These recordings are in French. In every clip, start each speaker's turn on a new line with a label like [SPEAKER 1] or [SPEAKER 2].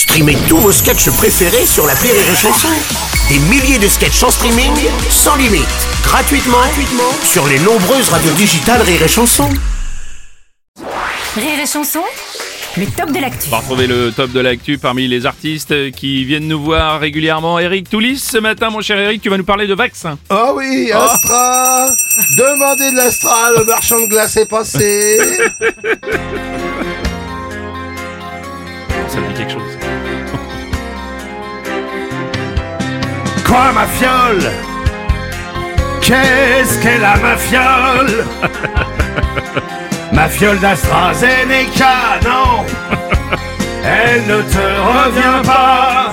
[SPEAKER 1] Streamez tous vos sketchs préférés sur la Rire et Chanson. Des milliers de sketchs en streaming, sans limite, gratuitement, gratuitement sur les nombreuses radios digitales Rire et Chanson.
[SPEAKER 2] Rire et chanson, le top de l'actu.
[SPEAKER 3] On va retrouver le top de l'actu parmi les artistes qui viennent nous voir régulièrement. Eric Toulis, ce matin, mon cher Eric, tu vas nous parler de vaccins.
[SPEAKER 4] Ah oui, Astra Demandez de l'Astra, le marchand de glace est passé Quoi ma fiole? Qu'est-ce qu'elle a ma fiole? Ma fiole d'AstraZeneca, non. Elle ne te revient pas.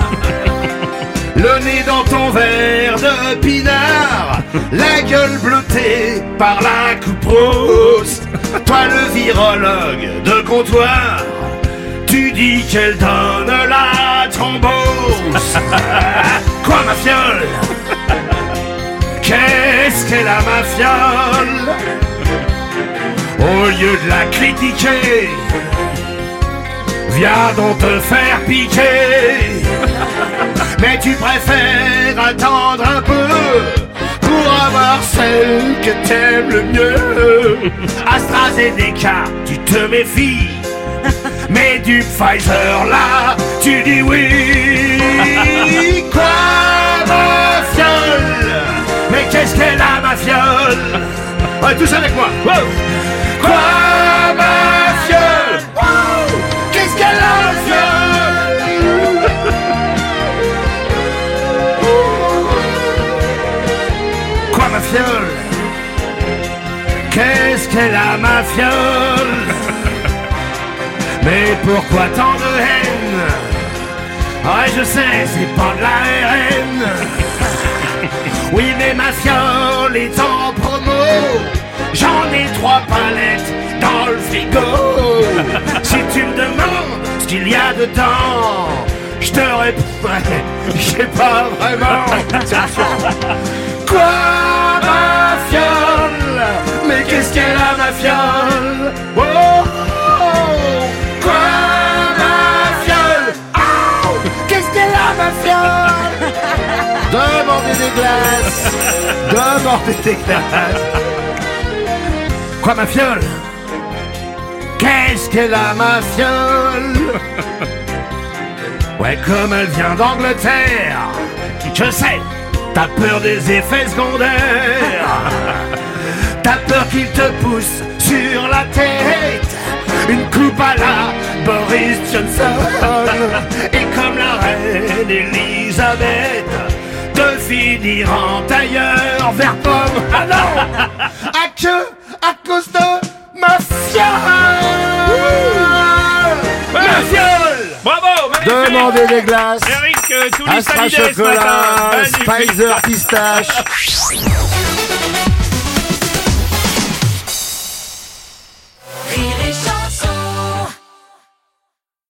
[SPEAKER 4] Le nez dans ton verre de pinard. La gueule bleutée par la coupe Toi le virologue de comptoir Tu dis qu'elle donne la thrombose Quoi ma fiole? Qu'est-ce qu'elle a ma fiole? Au lieu de la critiquer Viens donc te faire piquer. Mais tu préfères attendre un peu Pour avoir celle que t'aimes le mieux. AstraZeneca, tu te méfies mais du Pfizer là, tu dis oui. Quoi, ma fiole? Mais qu'est-ce qu'elle a, ma fiole? Ouais, tous avec moi. Wow. Quoi, ma fiole? Wow. Qu'est-ce qu'elle a, ma fiole? Quoi, ma fiole? Qu'est-ce qu'elle a, ma fiole? Mais pourquoi tant de haine? Ouais, je sais, c'est pas de la RN. Oui, mais ma fiole est en promo. J'en ai trois palettes dans le frigo. Si tu me demandes ce qu'il y a dedans, je te réponds, je sais pas vraiment. Quoi, ma fiole? Mais qu'est-ce qu'elle a, ma fiole? Oh, Demandez des glaces. Demandez des glaces. Quoi, ma fiole? Qu'est-ce qu'elle a, ma fiole? Ouais, comme elle vient d'Angleterre. Je sais, t'as peur des effets secondaires. T'as peur qu'il te pousse sur la tête. Une coupe à la Boris Johnson. Et comme la reine Elisabeth De finir en tailleur vers pomme. Ah non À que à cause de ma fiole. Ma fiole
[SPEAKER 3] Bravo magnifique.
[SPEAKER 4] Demandez des glaces.
[SPEAKER 3] Eric euh,
[SPEAKER 4] Astra chocolat. Spicer pistache